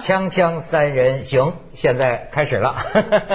锵锵三人行，现在开始了。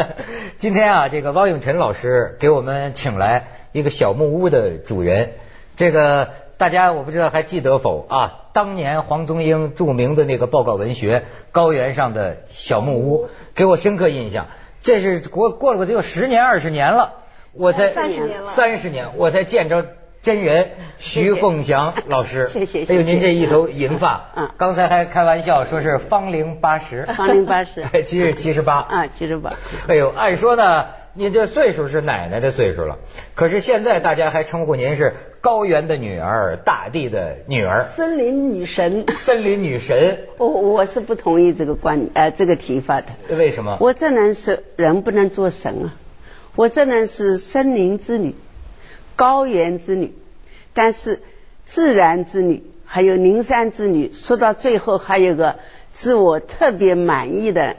今天啊，这个汪永辰老师给我们请来一个小木屋的主人。这个大家我不知道还记得否啊？当年黄宗英著名的那个报告文学《高原上的小木屋》，给我深刻印象。这是过过了得有十年二十年了，我才三十年了，三十年我才见着。真人徐凤祥老师，谢谢。哎呦，您这一头银发，嗯，刚才还开玩笑说是芳龄八十，芳龄八十，其实七十八，啊，七十八。哎呦，按说呢，您这岁数是奶奶的岁数了，可是现在大家还称呼您是高原的女儿，大地的女儿，森林女神，森林女神。我我是不同意这个观呃这个提法的。为什么？我这人是人不能做神啊，我这人是森林之女。高原之女，但是自然之旅，还有灵山之旅，说到最后还有个自我特别满意的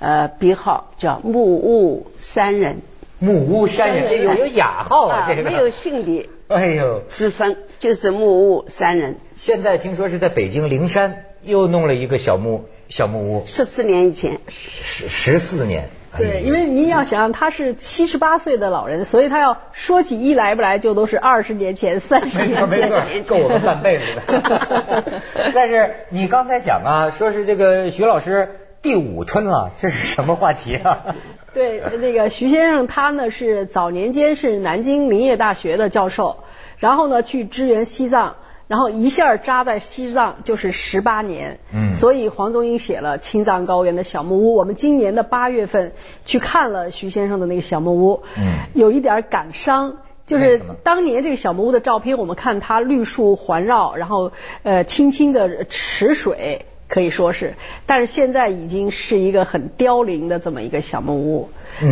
呃别号，叫木屋山人。木屋山人，这有有雅号啊，这个没有性别，哎呦之分，就是木屋山人。现在听说是在北京灵山又弄了一个小木小木屋，十四年以前，十十四年。对，因为您要想他是七十八岁的老人，所以他要说起一来不来就都是二十年前、三十年前，没错，够我们半辈子的。但是你刚才讲啊，说是这个徐老师第五春了，这是什么话题啊？对，那个徐先生他呢是早年间是南京林业大学的教授，然后呢去支援西藏。然后一下扎在西藏就是十八年，嗯，所以黄宗英写了《青藏高原的小木屋》。我们今年的八月份去看了徐先生的那个小木屋，嗯，有一点感伤，就是当年这个小木屋的照片，我们看它绿树环绕，然后呃清清的池水可以说是，但是现在已经是一个很凋零的这么一个小木屋。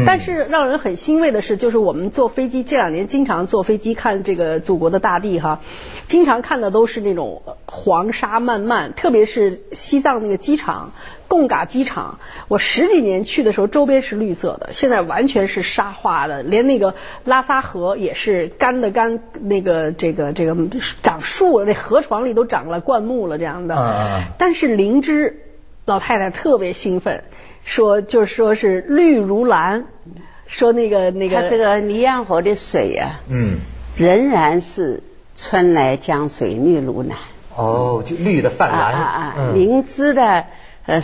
但是让人很欣慰的是，就是我们坐飞机这两年经常坐飞机看这个祖国的大地哈，经常看的都是那种黄沙漫漫，特别是西藏那个机场贡嘎机场，我十几年去的时候周边是绿色的，现在完全是沙化的，连那个拉萨河也是干的干，那个这个这个长树了，那河床里都长了灌木了这样的。但是灵芝老太太特别兴奋。说就是说是绿如蓝，说那个那个，它这个尼洋河的水呀，嗯，仍然是春来江水绿如蓝。哦，就绿的泛蓝。啊啊，灵芝的呃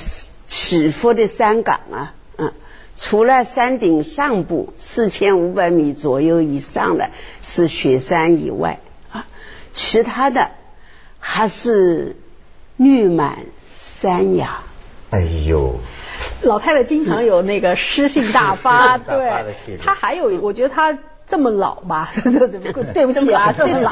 起伏的山岗啊，嗯，除了山顶上部四千五百米左右以上的是雪山以外啊，其他的还是绿满山崖。哎呦。老太太经常有那个诗性大发，对，她还有，我觉得她这么老吧，对不起啊，这么老，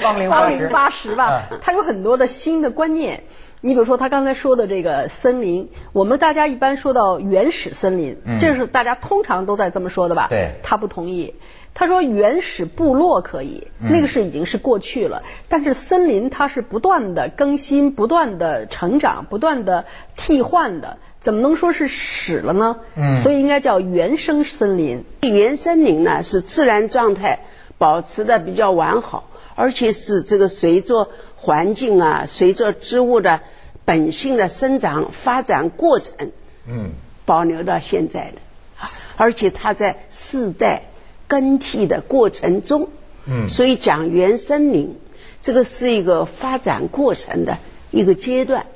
芳龄芳龄八十吧，她有很多的新的观念。你比如说，她刚才说的这个森林，我们大家一般说到原始森林，这是大家通常都在这么说的吧？对，她不同意。他说原始部落可以，那个是已经是过去了。但是森林它是不断的更新、不断的成长、不断的替换的，怎么能说是死了呢？嗯，所以应该叫原生森林。原森林呢是自然状态保持的比较完好，而且是这个随着环境啊、随着植物的本性的生长发展过程，嗯，保留到现在的，而且它在世代。更替的过程中，嗯，所以讲原森林，这个是一个发展过程的一个阶段。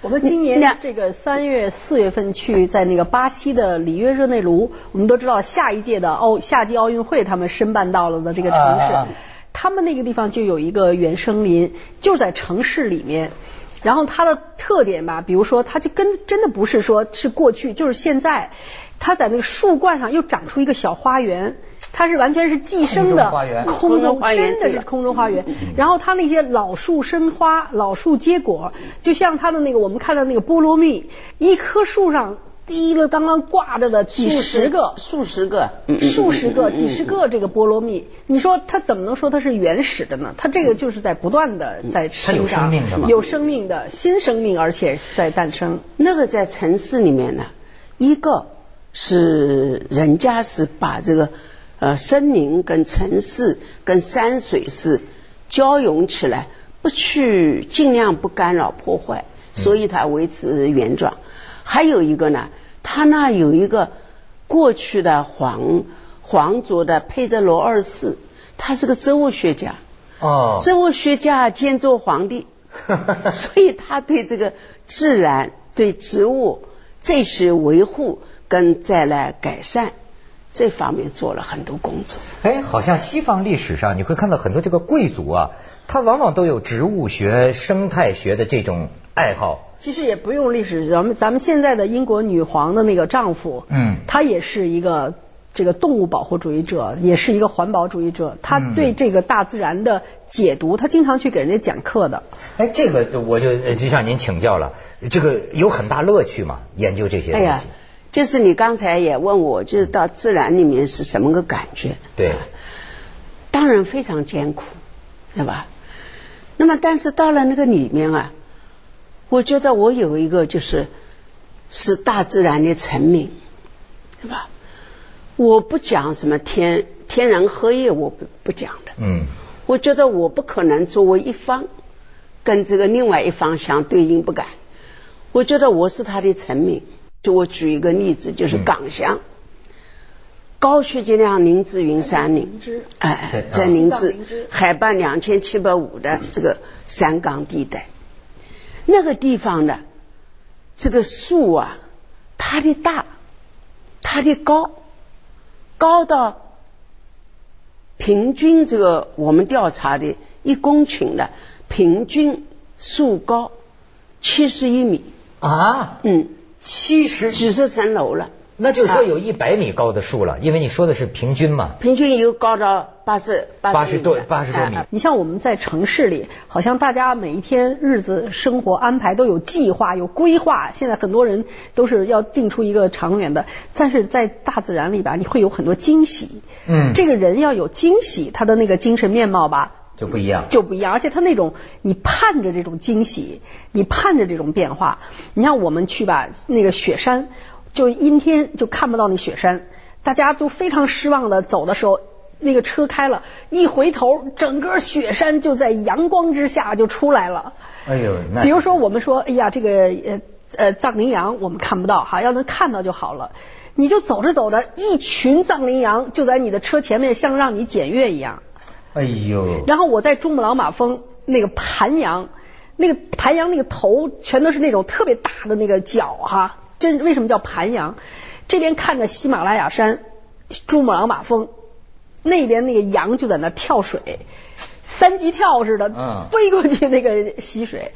我们今年这个三月四月份去在那个巴西的里约热内卢，我们都知道下一届的奥夏季奥运会他们申办到了的这个城市，他们那个地方就有一个原生林，就在城市里面。然后它的特点吧，比如说它就跟真的不是说是过去，就是现在。它在那个树冠上又长出一个小花园，它是完全是寄生的空中花园，真的是空中花园。然后它那些老树生花，老树结果，就像它的那个我们看到那个菠萝蜜，一棵树上滴了当当挂着的几十个、数十个、数十个、几十个这个菠萝蜜，你说它怎么能说它是原始的呢？它这个就是在不断的在生长，有生命的有生命的新生命，而且在诞生。那个在城市里面呢，一个。是人家是把这个呃森林跟城市跟山水是交融起来，不去尽量不干扰破坏，所以它维持原状。还有一个呢，它那有一个过去的皇皇族的佩德罗二世，他是个植物学家。哦，植物学家兼做皇帝，所以他对这个自然、对植物这些维护跟再来改善这方面做了很多工作。哎，好像西方历史上你会看到很多这个贵族啊，他往往都有植物学、生态学的这种爱好。其实也不用历史，咱们咱们现在的英国女皇的那个丈夫，嗯，他也是一个。这个动物保护主义者也是一个环保主义者，他对这个大自然的解读，他经常去给人家讲课的。哎，这个我就就向您请教了，这个有很大乐趣嘛？研究这些东西。哎呀，就是你刚才也问我，就是到自然里面是什么个感觉？对，当然非常艰苦，对吧？那么，但是到了那个里面啊，我觉得我有一个就是是大自然的臣民，对吧？我不讲什么天天人合一，我不不讲的。嗯，我觉得我不可能作为一方跟这个另外一方相对应，不敢。我觉得我是他的臣民。就我举一个例子，就是港乡。高雪结亮林芝云山林，哎，在林芝海拔两千七百五的这个山岗地带，那个地方的这个树啊，它的大，它的高。高到平均这个我们调查的一公顷的平均树高七十一米。啊，嗯，七十几十层楼了。那就说有一百米高的树了，因为你说的是平均嘛。平均有高到八十八十多八十多米。你像我们在城市里，好像大家每一天日子生活安排都有计划有规划。现在很多人都是要定出一个长远的，但是在大自然里吧，你会有很多惊喜。嗯，这个人要有惊喜，他的那个精神面貌吧就不一样，就不一样。而且他那种你盼着这种惊喜，你盼着这种变化。你像我们去吧，那个雪山。就阴天就看不到那雪山，大家都非常失望的走的时候，那个车开了，一回头，整个雪山就在阳光之下就出来了。哎呦，那比如说我们说，哎呀，这个呃呃藏羚羊我们看不到哈，要能看到就好了。你就走着走着，一群藏羚羊就在你的车前面，像让你检阅一样。哎呦。然后我在珠穆朗玛峰那个盘羊，那个盘羊那个头全都是那种特别大的那个角哈。这为什么叫盘羊？这边看着喜马拉雅山、珠穆朗玛峰，那边那个羊就在那跳水，三级跳似的，飞过去那个溪水，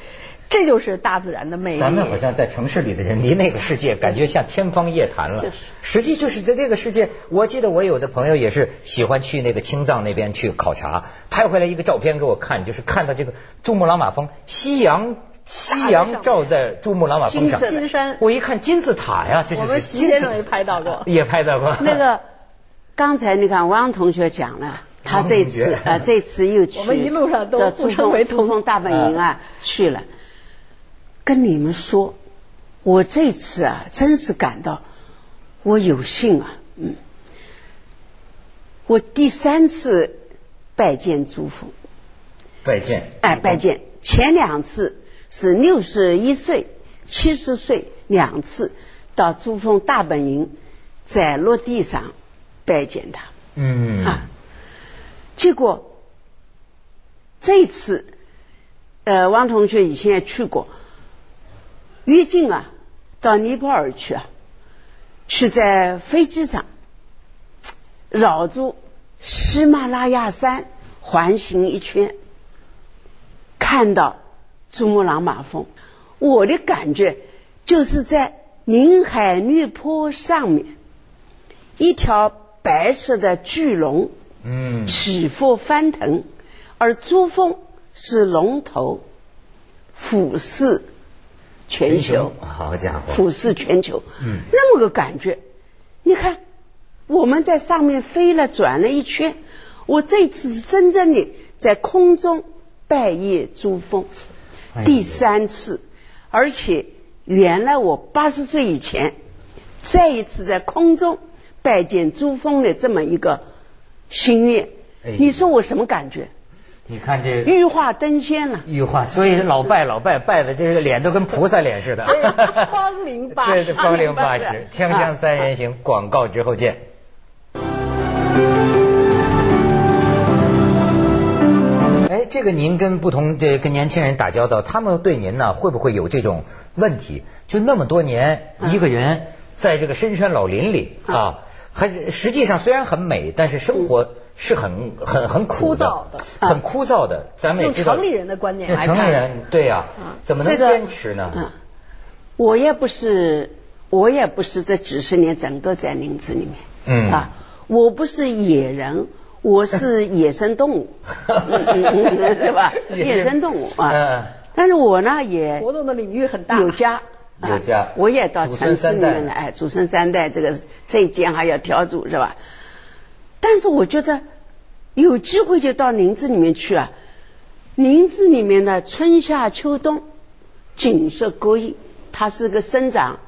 这就是大自然的魅力。咱们好像在城市里的人，离那个世界感觉像天方夜谭了。实际就是在这个世界。我记得我有的朋友也是喜欢去那个青藏那边去考察，拍回来一个照片给我看，就是看到这个珠穆朗玛峰，夕阳。夕阳照在珠穆朗玛峰上，金山，我一看金字塔呀，这是。我们徐先生也拍到过，也拍到过。那个 刚才你看汪同学讲了，他这次啊，这次又去，我们一路上都珠峰珠峰大本营啊去了。跟你们说，我这次啊，真是感到我有幸啊，嗯，我第三次拜见珠峰，拜见，哎，拜见，前两次。是六十一岁、七十岁两次到珠峰大本营，在落地上拜见他。嗯啊，结果这次，呃，汪同学以前也去过，越境啊，到尼泊尔去啊，去在飞机上绕住喜马拉雅山环行一圈，看到。珠穆朗玛峰，我的感觉就是在宁海绿坡上面，一条白色的巨龙，嗯，起伏翻腾，而珠峰是龙头，俯视全球，好家伙，俯视全球，嗯，那么个感觉。你看，我们在上面飞了转了一圈，我这次是真正的在空中拜谒珠峰。第三次，而且原来我八十岁以前再一次在空中拜见珠峰的这么一个心愿，你说我什么感觉？你看这玉化登仙了。玉化，所以老拜老拜拜的这个脸都跟菩萨脸似的。芳龄八十，芳龄八十，锵锵三人行，广告之后见。哎，这个您跟不同的跟年轻人打交道，他们对您呢会不会有这种问题？就那么多年一个人在这个深山老林里啊，还实际上虽然很美，但是生活是很很很枯燥的，很枯燥的。咱们也知道，城里人的观念，城里人对呀，怎么能坚持呢？我也不是，我也不是这几十年整个在林子里面，嗯啊，我不是野人。我是野生动物，对吧？野生动物啊，但是我呢也活动的领域很大，有家有家，我也到城市里面来，祖孙三代，这个这一间还要挑住是吧？但是我觉得有机会就到林子里面去啊，林子里面的春夏秋冬景色各异，它是个生长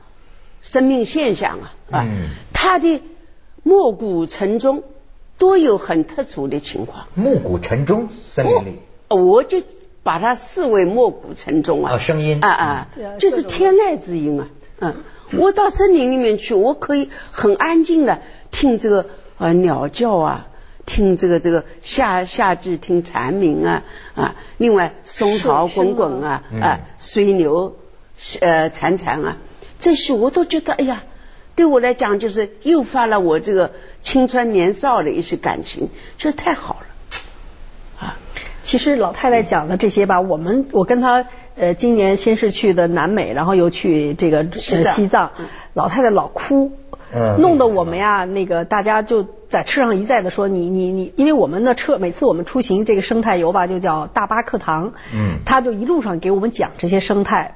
生命现象啊啊，它的暮鼓晨钟。都有很特殊的情况。暮鼓晨钟，森林里，我就把它视为暮鼓晨钟啊。哦，声音啊啊，就是天籁之音啊。嗯，我到森林里面去，我可以很安静的听这个啊鸟叫啊，听这个这个夏夏季听蝉鸣啊啊，另外松涛滚滚啊啊，水流呃潺潺啊，这些我都觉得哎呀。对我来讲，就是诱发了我这个青春年少的一些感情，这太好了啊！其实老太太讲的这些吧，我们我跟她呃，今年先是去的南美，然后又去这个西藏，老太太老哭，弄得我们呀，那个大家就在车上一再的说你你你，因为我们的车每次我们出行这个生态游吧，就叫大巴课堂，嗯，他就一路上给我们讲这些生态。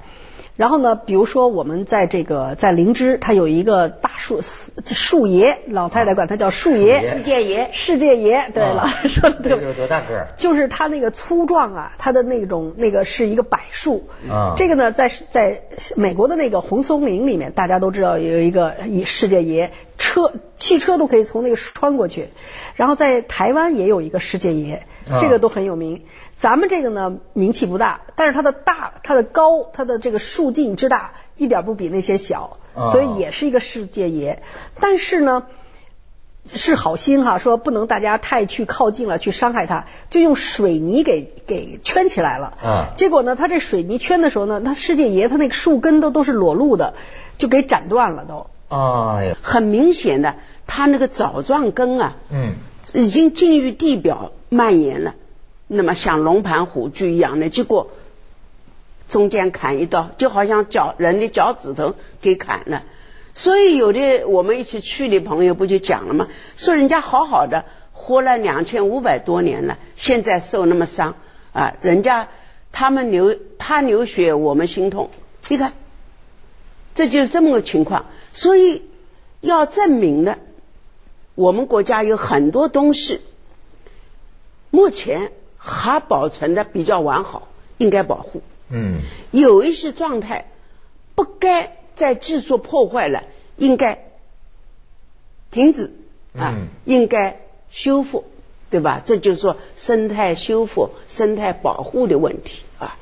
然后呢，比如说我们在这个在灵芝，它有一个大树树爷，老太太管它叫树爷，世界爷，世界爷。对了，说的对。有多大个？就是它那个粗壮啊，它的那种那个是一个柏树。啊。这个呢，在在美国的那个红松林里面，大家都知道有一个以世界爷，车汽车都可以从那个穿过去。然后在台湾也有一个世界爷，这个都很有名。咱们这个呢名气不大，但是它的大、它的高、它的这个树径之大，一点不比那些小，所以也是一个世界爷。但是呢，是好心哈，说不能大家太去靠近了，去伤害它，就用水泥给给圈起来了。啊，结果呢，他这水泥圈的时候呢，他世界爷他那个树根都都是裸露的，就给斩断了都。哎呀，很明显的，他那个藻状根啊，嗯，已经进入地表蔓延了。那么像龙盘虎踞一样的，结果中间砍一刀，就好像脚人的脚趾头给砍了。所以有的我们一起去的朋友不就讲了吗？说人家好好的活了两千五百多年了，现在受那么伤啊，人家他们流他流血，我们心痛。你看，这就是这么个情况。所以要证明的，我们国家有很多东西，目前。还保存的比较完好，应该保护。嗯，有一些状态不该再技术破坏了，应该停止啊，应该修复，对吧？这就是说生态修复、生态保护的问题啊。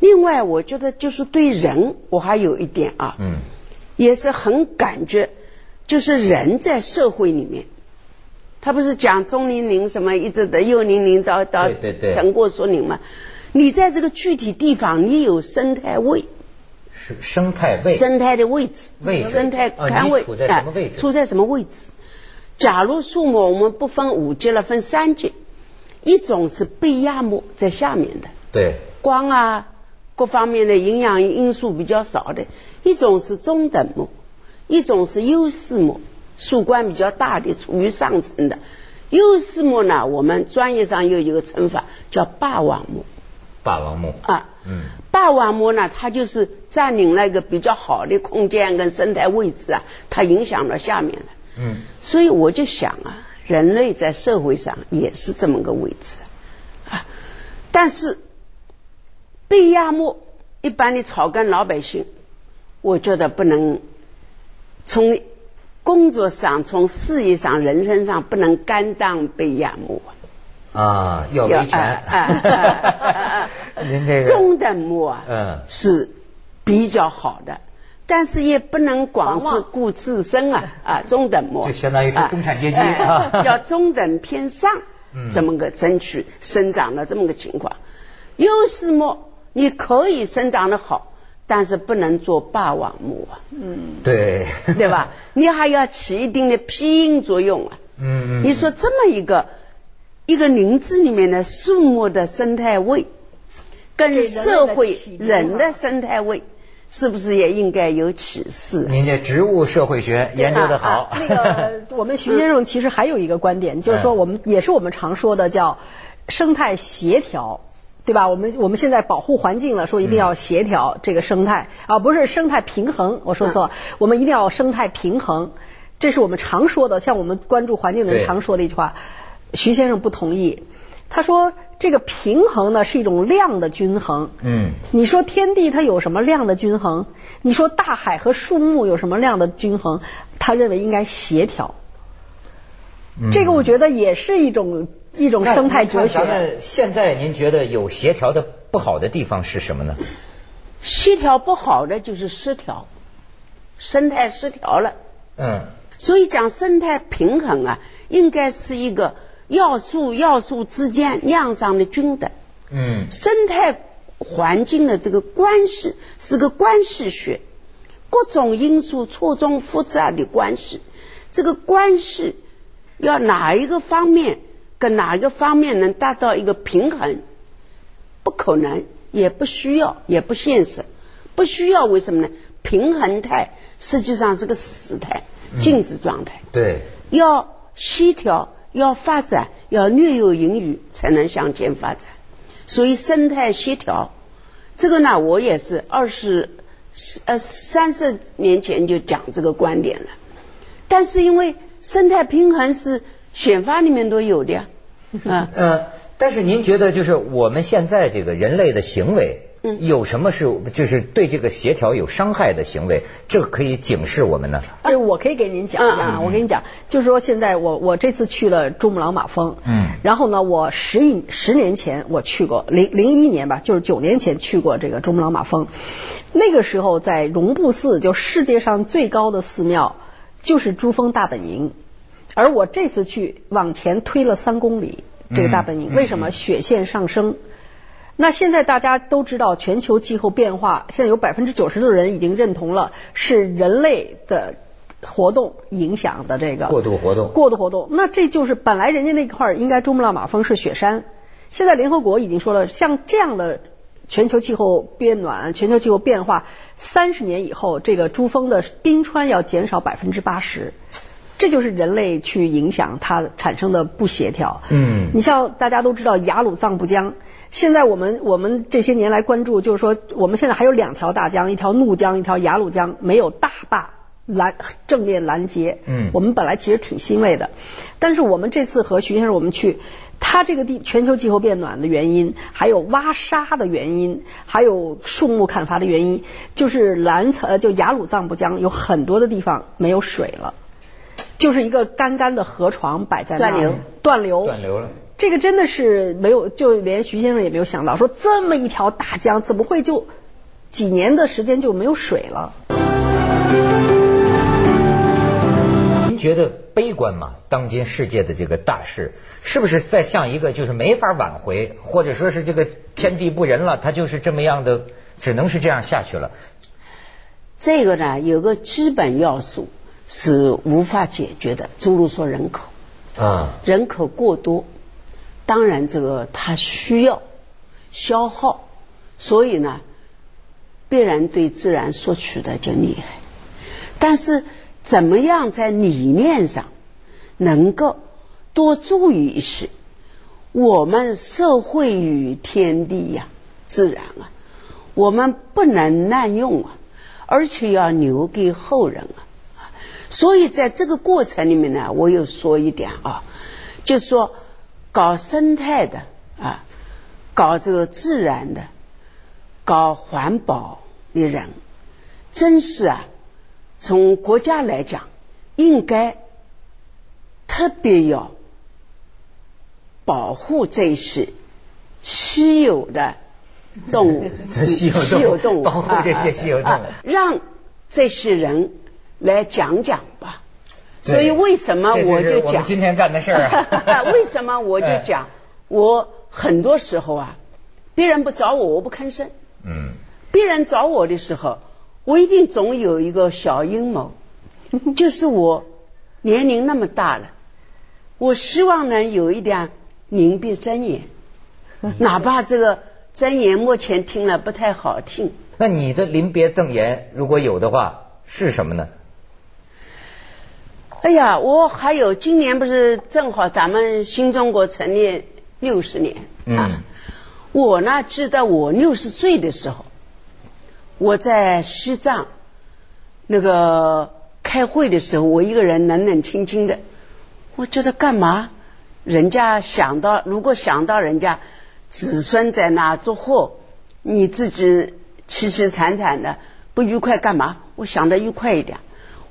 另外，我觉得就是对人，我还有一点啊，嗯，也是很感觉，就是人在社会里面。他不是讲中年龄什么一直的幼年龄到到成过树龄嘛？你在这个具体地方，你有生态位，是生态位，生态的位置，位生态单位处在什么位置？处在什么位置？假如树木我们不分五级了，分三级，一种是被压木在下面的，对，光啊各方面的营养因素比较少的；一种是中等木，一种是优势木。树冠比较大的，处于上层的优势木呢，我们专业上有一个称法叫霸王木。霸王木啊，嗯，霸王木呢，它就是占领了一个比较好的空间跟生态位置啊，它影响到下面了。嗯，所以我就想啊，人类在社会上也是这么个位置啊，但是被压木一般的草根老百姓，我觉得不能从。工作上、从事业上、人生上，不能甘当被仰慕啊，要维权。您这个中等木啊，嗯，是比较好的，但是也不能光是顾自身啊啊，中等木就相当于是中产阶级啊，要中等偏上，这么个争取生长的这么个情况。优势木你可以生长的好，但是不能做霸王木啊。嗯，对，对吧？你还要起一定的庇荫作用啊。嗯嗯。你说这么一个一个林子里面的树木的生态位。跟社会人的生态位是不是也应该有启示？您这植物社会学研究的好。那个 我们徐先生其实还有一个观点，就是说我们也是我们常说的叫生态协调，对吧？我们我们现在保护环境了，说一定要协调这个生态啊，不是生态平衡，我说错，我们一定要生态平衡，这是我们常说的，像我们关注环境的人常说的一句话。徐先生不同意。他说：“这个平衡呢是一种量的均衡。嗯，你说天地它有什么量的均衡？你说大海和树木有什么量的均衡？他认为应该协调。这个我觉得也是一种一种生态哲学。现在您觉得有协调的不好的地方是什么呢？协调不好的就是失调，生态失调了。嗯，所以讲生态平衡啊，应该是一个。”要素要素之间量上的均等，嗯，生态环境的这个关系是个关系学，各种因素错综复杂的关系，这个关系要哪一个方面跟哪一个方面能达到一个平衡，不可能，也不需要，也不现实，不需要为什么呢？平衡态实际上是个死态，静止状态，对，要协调。要发展，要略有盈余才能向前发展。所以生态协调，这个呢，我也是二十呃三十年前就讲这个观点了。但是因为生态平衡是选法里面都有的呀，啊 呃，但是您觉得就是我们现在这个人类的行为？有什么是就是对这个协调有伤害的行为？这个可以警示我们呢。哎，我可以给您讲啊，我跟你讲，就是说现在我我这次去了珠穆朗玛峰，嗯，然后呢，我十一十年前我去过零零一年吧，就是九年前去过这个珠穆朗玛峰，那个时候在绒布寺，就世界上最高的寺庙就是珠峰大本营，而我这次去往前推了三公里，这个大本营为什么雪线上升？那现在大家都知道，全球气候变化，现在有百分之九十的人已经认同了，是人类的活动影响的这个过度活动。过度活动，那这就是本来人家那块儿应该珠穆朗玛峰是雪山，现在联合国已经说了，像这样的全球气候变暖、全球气候变化，三十年以后，这个珠峰的冰川要减少百分之八十，这就是人类去影响它产生的不协调。嗯，你像大家都知道雅鲁藏布江。现在我们我们这些年来关注，就是说我们现在还有两条大江，一条怒江，一条雅鲁江，没有大坝拦正面拦截。嗯，我们本来其实挺欣慰的，但是我们这次和徐先生我们去，它这个地全球气候变暖的原因，还有挖沙的原因，还有树木砍伐的原因，就是蓝层就雅鲁藏布江有很多的地方没有水了，就是一个干干的河床摆在那断流断流断流了。这个真的是没有，就连徐先生也没有想到，说这么一条大江怎么会就几年的时间就没有水了？您觉得悲观吗？当今世界的这个大事，是不是在像一个就是没法挽回，或者说是这个天地不仁了？它就是这么样的，只能是这样下去了。这个呢，有个基本要素是无法解决的，诸如说人口啊，人口过多。当然，这个它需要消耗，所以呢，必然对自然索取的就厉害。但是，怎么样在理念上能够多注意一些？我们社会与天地呀，自然啊，我们不能滥用啊，而且要留给后人啊。所以，在这个过程里面呢，我又说一点啊，就说。搞生态的啊，搞这个自然的，搞环保的人，真是啊，从国家来讲，应该特别要保护这些稀有的 动物，稀有动物，保护这些稀有动物，让这些人来讲讲吧。所以为什么我就讲今天干的事儿啊？为什么我就 讲？我很多时候啊，别人不找我，我不吭声。嗯。别人找我的时候，我一定总有一个小阴谋，就是我年龄那么大了，我希望能有一点临别真言，哪怕这个真言目前听了不太好听。那你的临别赠言如果有的话是什么呢？哎呀，我还有今年不是正好咱们新中国成立六十年啊！我呢记得我六十岁的时候，我在西藏那个开会的时候，我一个人冷冷清清的，我觉得干嘛？人家想到如果想到人家子孙在那做货，你自己凄凄惨惨的不愉快干嘛？我想的愉快一点。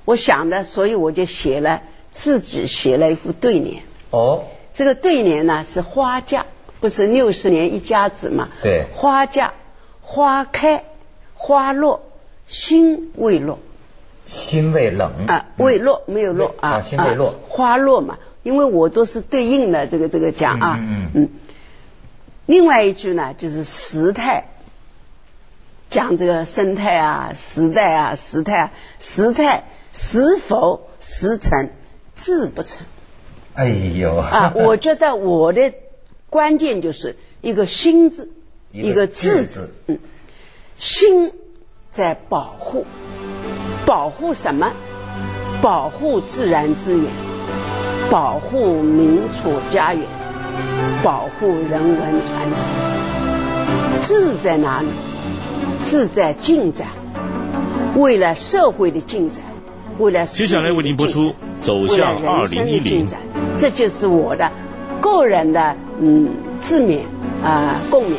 我想的，所以我就写了自己写了一副对联。哦，这个对联呢是花架，不是六十年一家子嘛？对。花架，花开花落，心未落。心未冷啊，未落没有落啊，心未落。花落嘛，因为我都是对应的这个这个讲啊。嗯嗯。另外一句呢，就是时态。讲这个生态啊，时代啊，时态啊，时态是否实成，志不成。哎呦啊！我觉得我的关键就是一个心字，一个字字。嗯，心在保护，保护什么？保护自然资源，保护民族家园，保护人文传承。志在哪里？志在进展，为了社会的进展，为了接下来为您播出《走向二零一零》，这就是我的个人的嗯自勉啊共勉。